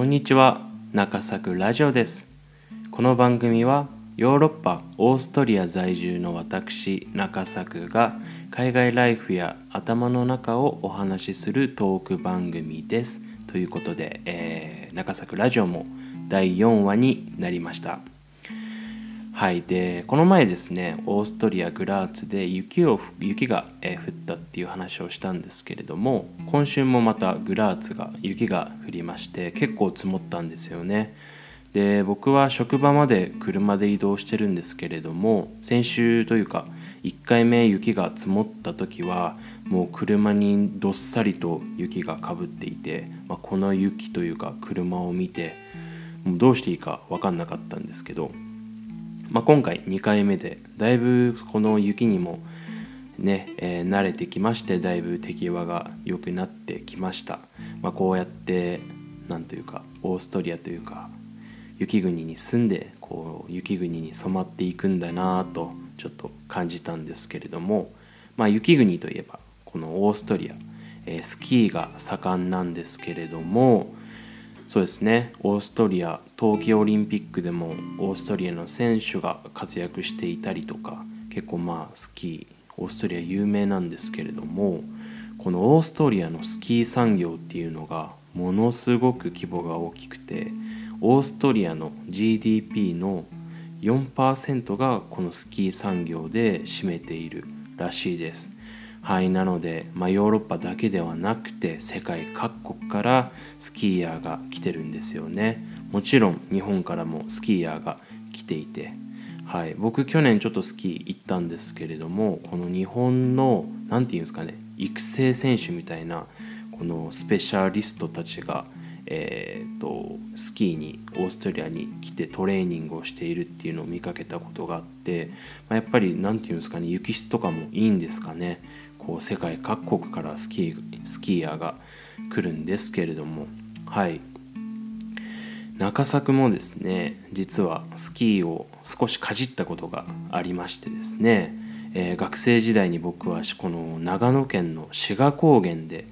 こんにちは中作ラジオです。この番組はヨーロッパオーストリア在住の私中作が海外ライフや頭の中をお話しするトーク番組です。ということで、えー、中作ラジオも第4話になりました。はい。でこの前ですねオーストリア・グラーツで雪を雪が、え降ったっていう話をしたんですけれども今週もまたグラーツが雪が降りまして結構積もったんですよね。で僕は職場まで車で移動してるんですけれども先週というか1回目雪が積もった時はもう車にどっさりと雪がかぶっていて、まあ、この雪というか車を見てもうどうしていいか分かんなかったんですけどまあ、今回2回目でだいぶこの雪にもね、えー、慣れてきましてだいぶ手際が良くなってきました、まあ、こうやってなんというかオーストリアというか雪国に住んでこう雪国に染まっていくんだなとちょっと感じたんですけれども、まあ、雪国といえばこのオーストリア、えー、スキーが盛んなんですけれどもそうですねオーストリア冬季オリンピックでもオーストリアの選手が活躍していたりとか結構まあスキーオーストリア有名なんですけれどもこのオーストリアのスキー産業っていうのがものすごく規模が大きくてオーストリアの GDP の4%がこのスキー産業で占めているらしいです。はい、なので、まあ、ヨーロッパだけではなくて世界各国からスキーヤーが来てるんですよね。もちろん日本からもスキーヤーが来ていて、はい、僕去年ちょっとスキー行ったんですけれどもこの日本の何て言うんですかね育成選手みたいなこのスペシャリストたちがえーと、スキーにオーストリアに来てトレーニングをしているっていうのを見かけたことがあって、まあ、やっぱり何て言うんですかね雪質とかもいいんですかね。こう世界各国からスキースキーヤーが来るんですけれどもはい。中作もですね実はスキーを少しかじったことがありましてですね、えー、学生時代に僕はこの長野県の志賀高原で、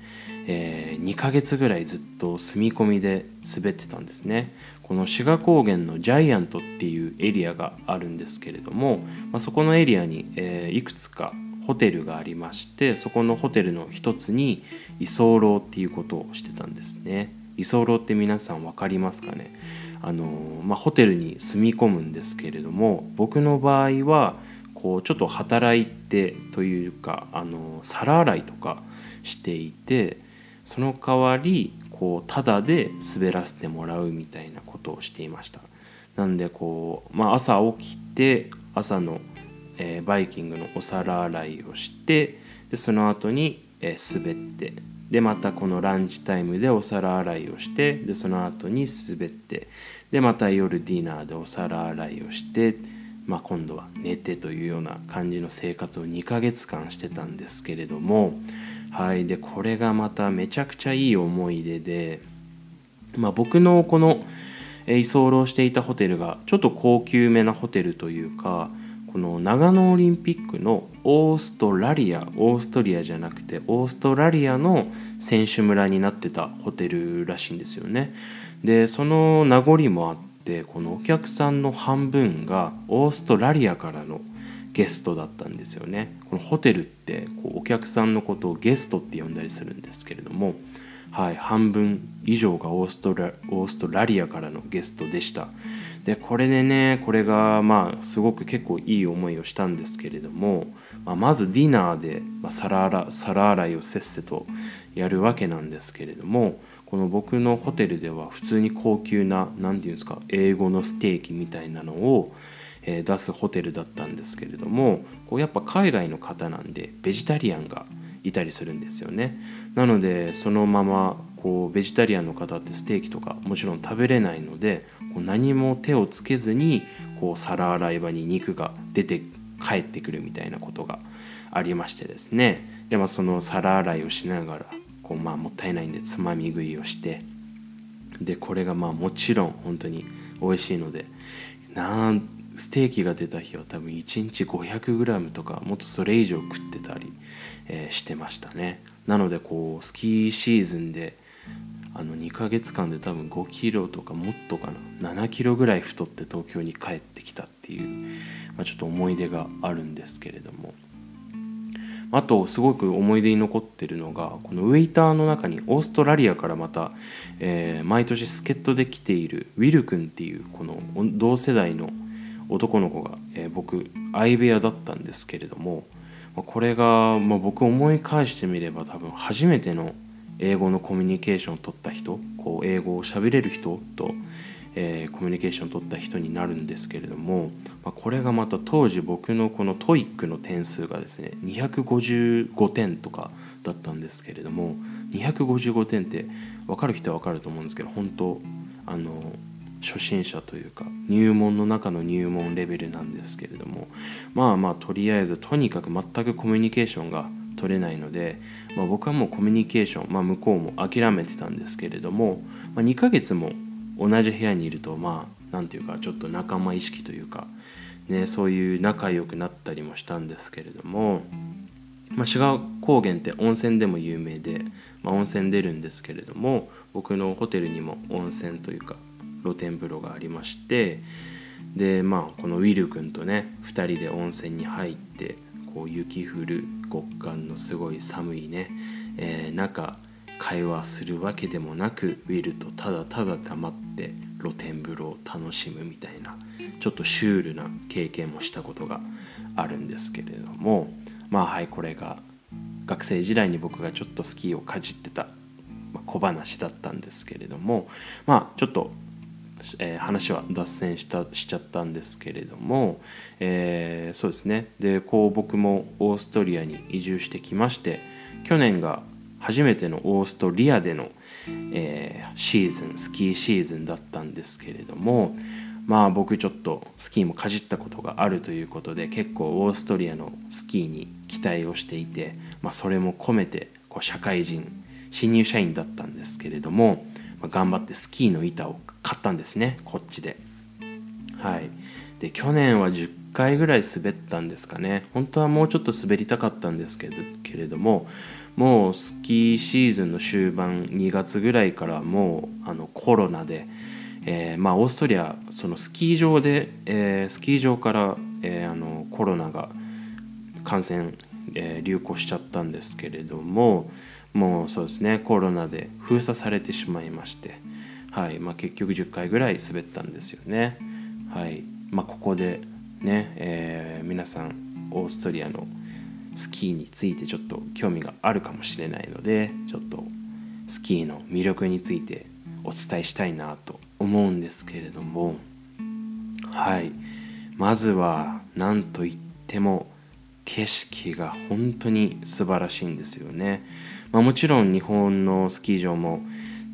えー、2ヶ月ぐらいずっと住み込みで滑ってたんですね。この志賀高原のジャイアントっていうエリアがあるんですけれども、まあ、そこのエリアに、えー、いくつかホテルがありましてそこのホテルの一つに居候っていうことをしてたんですね。居候って皆さん分かりますかね？あの、まあ、ホテルに住み込むんですけれども僕の場合はこうちょっと働いてというかあの皿洗いとかしていてその代わりこうタダで滑らせてもらうみたいなことをしていました。なんでこう、まあ、朝起きて朝のえー、バイキングのお皿洗いをしてでその後に、えー、滑ってでまたこのランチタイムでお皿洗いをしてでその後に滑ってでまた夜ディナーでお皿洗いをして、まあ、今度は寝てというような感じの生活を2ヶ月間してたんですけれどもはいでこれがまためちゃくちゃいい思い出で、まあ、僕のこの居候していたホテルがちょっと高級めなホテルというかこの長野オリンピックのオーストラリアオーストリアじゃなくてオーストラリアの選手村になってたホテルらしいんですよね。でその名残もあってこのお客さんの半分がオーストラリアからのゲストだったんですよね。このホテルってこうお客さんのことをゲストって呼んだりするんですけれども、はい、半分以上がオーストラオーストラリアからのゲストでした。でこれでねこれがまあすごく結構いい思いをしたんですけれども、まあ、まずディナーで、皿洗皿洗いをせっせとやるわけなんですけれどもこの僕のホテルでは普通に高級な何て言うんですか英語のステーキみたいなのを出すホテルだったんですけれどもこうやっぱ海外の方なんでベジタリアンがいたりするんですよね。なのでそのままこうベジタリアンの方ってステーキとかもちろん食べれないのでこう何も手をつけずにこう皿洗い場に肉が出て帰ってくるみたいなことがありましてですね。で、まあ、その皿洗いをしながらこう、まあ、もったいないんでつまみ食いをしてでこれがまあもちろん本当に美味しいのでなんステーキが出た日は多分1日 500g とかもっとそれ以上食ってたり、えー、してましたね。なのでこうスキーシーズンであの2ヶ月間で多分5キロとかもっとかな7キロぐらい太って東京に帰ってきたっていう、まあ、ちょっと思い出があるんですけれども。あとすごく思い出に残ってるのがこのウェイターの中にオーストラリアからまた、えー、毎年助っ人で来ているウィル君っていうこの同世代の男の子が、えー、僕相部屋だったんですけれどもまこれが、まあ、僕思い返してみれば多分初めての英語のコミュニケーションを取った人こう英語を喋れる人と、えー、コミュニケーションを取った人になるんですけれども、まあ、これがまた当時僕のこの TOEIC の点数がですね255点とかだったんですけれども255点って分かる人は分かると思うんですけど本当あの初心者というか入門の中の入門レベルなんですけれどもまあまあとりあえずとにかく全くコミュニケーションが取れないので、まあ、僕はもうコミュニケーション、まあ、向こうも諦めてたんですけれども、まあ、2ヶ月も同じ部屋にいるとまあ何て言うかちょっと仲間意識というか、ね、そういう仲良くなったりもしたんですけれども、まあ、志賀高原って温泉でも有名で、まあ、温泉出るんですけれども僕のホテルにも温泉というか露天風呂がありましてでまあこのウィル君とね2人で温泉に入ってこう雪降る極寒のすごい寒いね、えー、中会話するわけでもなくウィルとただただ黙って露天風呂を楽しむみたいなちょっとシュールな経験もしたことがあるんですけれどもまあはいこれが学生時代に僕がちょっとスキーをかじってた小話だったんですけれどもまあちょっとえー、話は脱線したしちゃったんですけれども、えー、そうですね。でこう僕もオーストリアに移住してきまして去年が初めてのオーストリアでの、えー、シーズンスキーシーズンだったんですけれどもまあ僕ちょっとスキーもかじったことがあるということで結構オーストリアのスキーに期待をしていて、まあ、それも込めてこう社会人新入社員だったんですけれども、頑張ってスキーの板を買ったんですねこっちで。はい。で去年は10回ぐらい滑ったんですかね。本当はもうちょっと滑りたかったんですけどけれどももうスキーシーズンの終盤2月ぐらいからもうあのコロナで、えー、まあ、オーストリアそのスキー場で、えー、スキー場から、えー、あのコロナが感染、え流行しちゃったんですけれどももうそうですねコロナで封鎖されてしまいましてはいまあ、結局10回ぐらい滑ったんですよね。はいまあ、ここでね、えー、皆さんオーストリアのスキーについてちょっと興味があるかもしれないのでちょっとスキーの魅力についてお伝えしたいなと思うんですけれどもはいまずは何といっても景色が本当に素晴らしいんですよね、まあ、もちろん日本のスキー場も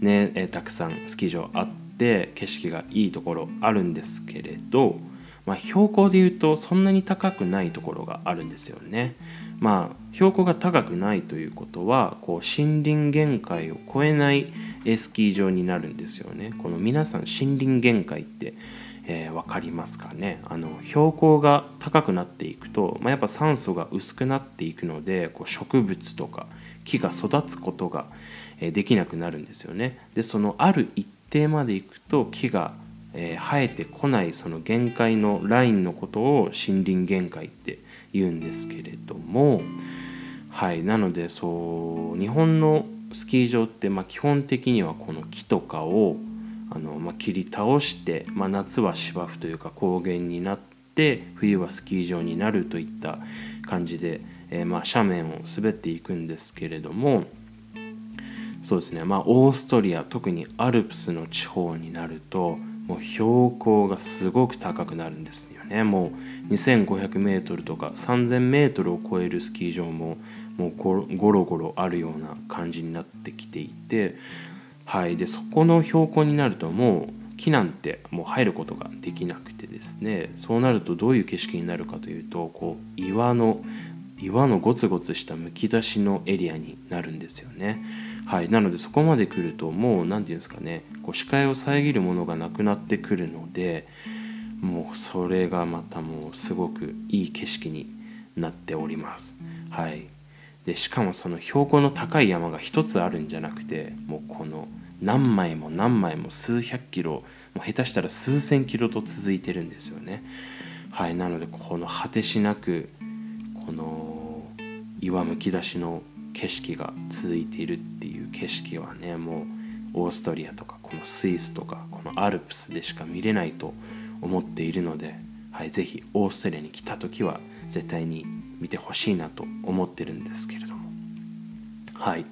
ね、えたくさんスキー場あって景色がいいところあるんですけれど、まあ、標高でいうとそんなに高くないところがあるんですよね。まあ、標高が高くないということはこう森林限界を超えないスキー場になるんですよね。この皆さん森林限界って、えー、分かりますかね？あの標高が高くなっていくと、まあ、やっぱ酸素が薄くなっていくのでこう植物とか木が育つことが、できなくなるんですよね。でそのある一定までいくと木が、え生えてこないその限界のラインのことを森林限界って言うんですけれどもはいなのでそう日本のスキー場って、まあ、基本的にはこの木とかをあの、まあ、切り倒して、まあ、夏は芝生というか高原になって冬はスキー場になるといった感じで、えー、まあ斜面を滑っていくんですけれどもそうですねまあオーストリア特にアルプスの地方になるともう標高がすごく高くなるんですよね。もう 2500m とか 3000m を超えるスキー場ももうゴロゴロあるような感じになってきていてはい。でそこの標高になるともう木なんてもう入ることができなくてですね。そうなるとどういう景色になるかというとこう岩の岩のゴツゴツしたむき出しのエリアになるんですよね。はい、なのでそこまで来るともう何て言うんですかね。こう視界を遮るものがなくなってくるのでもうそれがまたもうすごくいい景色になっております。はい、でしかもその標高の高い山が一つあるんじゃなくてもうこの何枚も何枚も数百キロもう下手したら数千キロと続いてるんですよね。はいなのでこの果てしなくこの岩むき出しの景色が続いているっていう景色はねもうオーストリアとかこのスイスとかこのアルプスでしか見れないと思っているので、はい、ぜひオーストリアに来た時は絶対に見てほしいなと思ってるんですけれども。はい。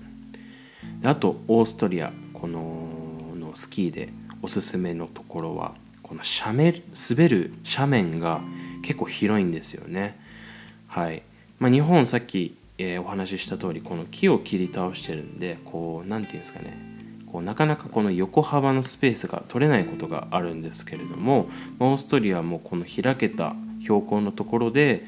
あとオーストリアこののスキーでおすすめのところはこの斜面滑る斜面が結構広いんですよね。はい。まあ、日本さっき、えー、お話しした通りこの木を切り倒してるんでこう何て言うんですかね。こうなかなかこの横幅のスペースが取れないことがあるんですけれどもオーストリアもこの開けた標高のところで、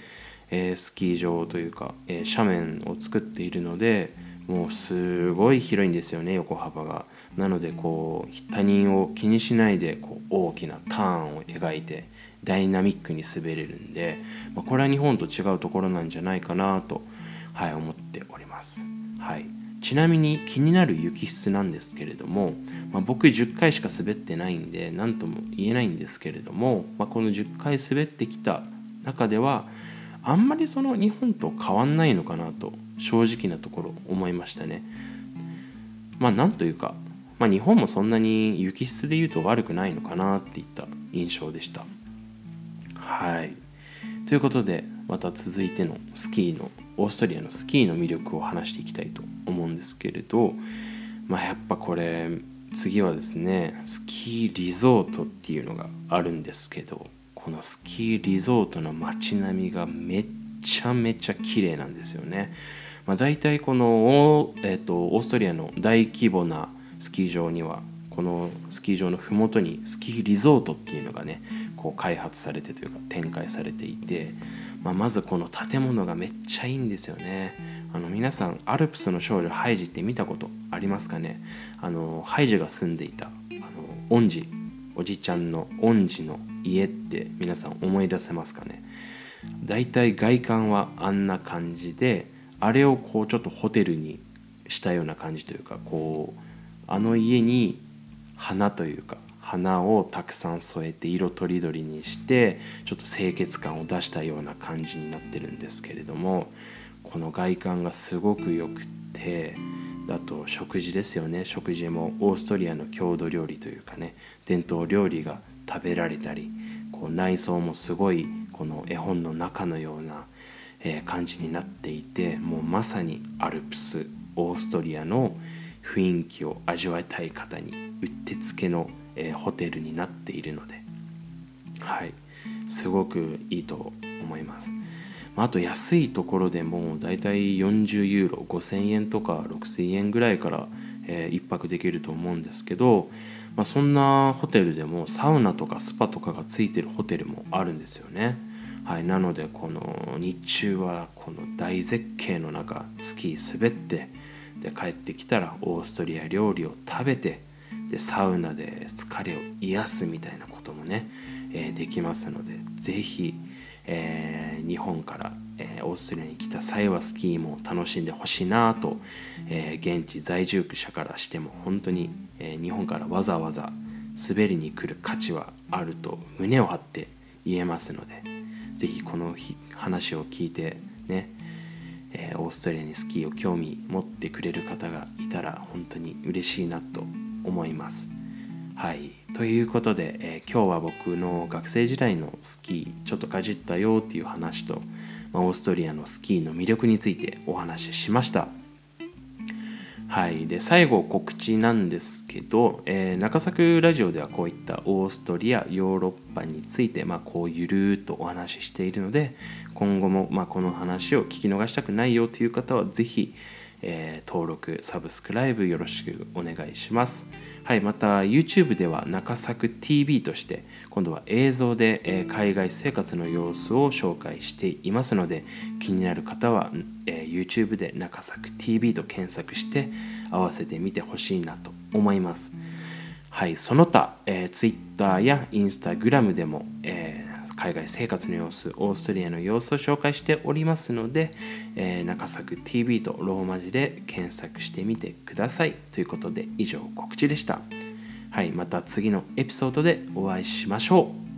え、スキー場というか、え、斜面を作っているのでもうすごい広いんですよね横幅が。なのでこう他人を気にしないでこう大きなターンを描いてダイナミックに滑れるんで、まあ、これは日本と違うところなんじゃないかなと、はい、思っております。はいちなみに気になる雪質なんですけれども、まあ、僕10回しか滑ってないんで何とも言えないんですけれども、まあ、この10回滑ってきた中ではあんまりその日本と変わんないのかなと正直なところ思いましたね。まあなんというか、まあ、日本もそんなに雪質で言うと悪くないのかなっていった印象でした。はい。ということでまた続いてのスキーのオーストリアのスキーの魅力を話していきたいと思うんですけれど、まあ、やっぱこれ次はですねスキーリゾートっていうのがあるんですけどこのスキーリゾートの街並みがめっちゃめちゃ綺麗なんですよね。まあ、大体この、えーと、オーストリアの大規模なスキー場にはこのスキー場の麓にスキーリゾートっていうのがねこう開発されてというか展開されていてまあ、まずこの建物がめっちゃいいんですよねあの皆さんアルプスの少女ハイジって見たことありますかね？あのハイジが住んでいたあの恩師おじちゃんの恩師の家って皆さん思い出せますかね？だいたい外観はあんな感じであれをこうちょっとホテルにしたような感じというかこうあの家に花というか花をたくさん添えて色とりどりにしてちょっと清潔感を出したような感じになってるんですけれどもこの外観がすごくよくてあと食事ですよね。食事もオーストリアの郷土料理というかね伝統料理が食べられたりこう内装もすごいこの絵本の中のような、え感じになっていてもうまさにアルプスオーストリアの雰囲気を味わいたい方にうってつけのえー、ホテルになっているので、はい、すごくいいと思います。あと安いところでもだいたい40ユーロ5000円とか6000円ぐらいから、えー、1泊できると思うんですけど、まあ、そんなホテルでもサウナとかスパとかがついてるホテルもあるんですよね。はい、なのでこの日中はこの大絶景の中スキー滑ってで帰ってきたらオーストリア料理を食べてでサウナで疲れを癒すみたいなこともね、えー、できますので是非、えー、日本から、えー、オーストリアに来た際はスキーも楽しんでほしいなと、え現地在住者からしても本当に、え日本からわざわざ滑りに来る価値はあると胸を張って言えますので是非この話を聞いてねえ、オーストリアにスキーを興味持ってくれる方がいたら本当に嬉しいなと思います。はい、ということで、えー、今日は僕の学生時代のスキーちょっとかじったよっていう話と、まあ、オーストリアのスキーの魅力についてお話ししました。はい、で最後告知なんですけど、えー、中作ラジオではこういったオーストリアヨーロッパについて、まあ、こうゆるーっとお話ししているので今後も、まあ、この話を聞き逃したくないよという方は是非えー、登録、サブスクライブよろしくお願いします。はい、また YouTube では中作 TV として今度は映像で、え、海外生活の様子を紹介していますので気になる方は、え、YouTube で中作 TV と検索して合わせてみてほしいなと思います。はい、その他、え、Twitter や Instagram でも、え海外生活の様子オーストリアの様子を紹介しておりますので、えー、中作 TV とローマ字で検索してみてください。ということで以上告知でした。はいまた次のエピソードでお会いしましょう。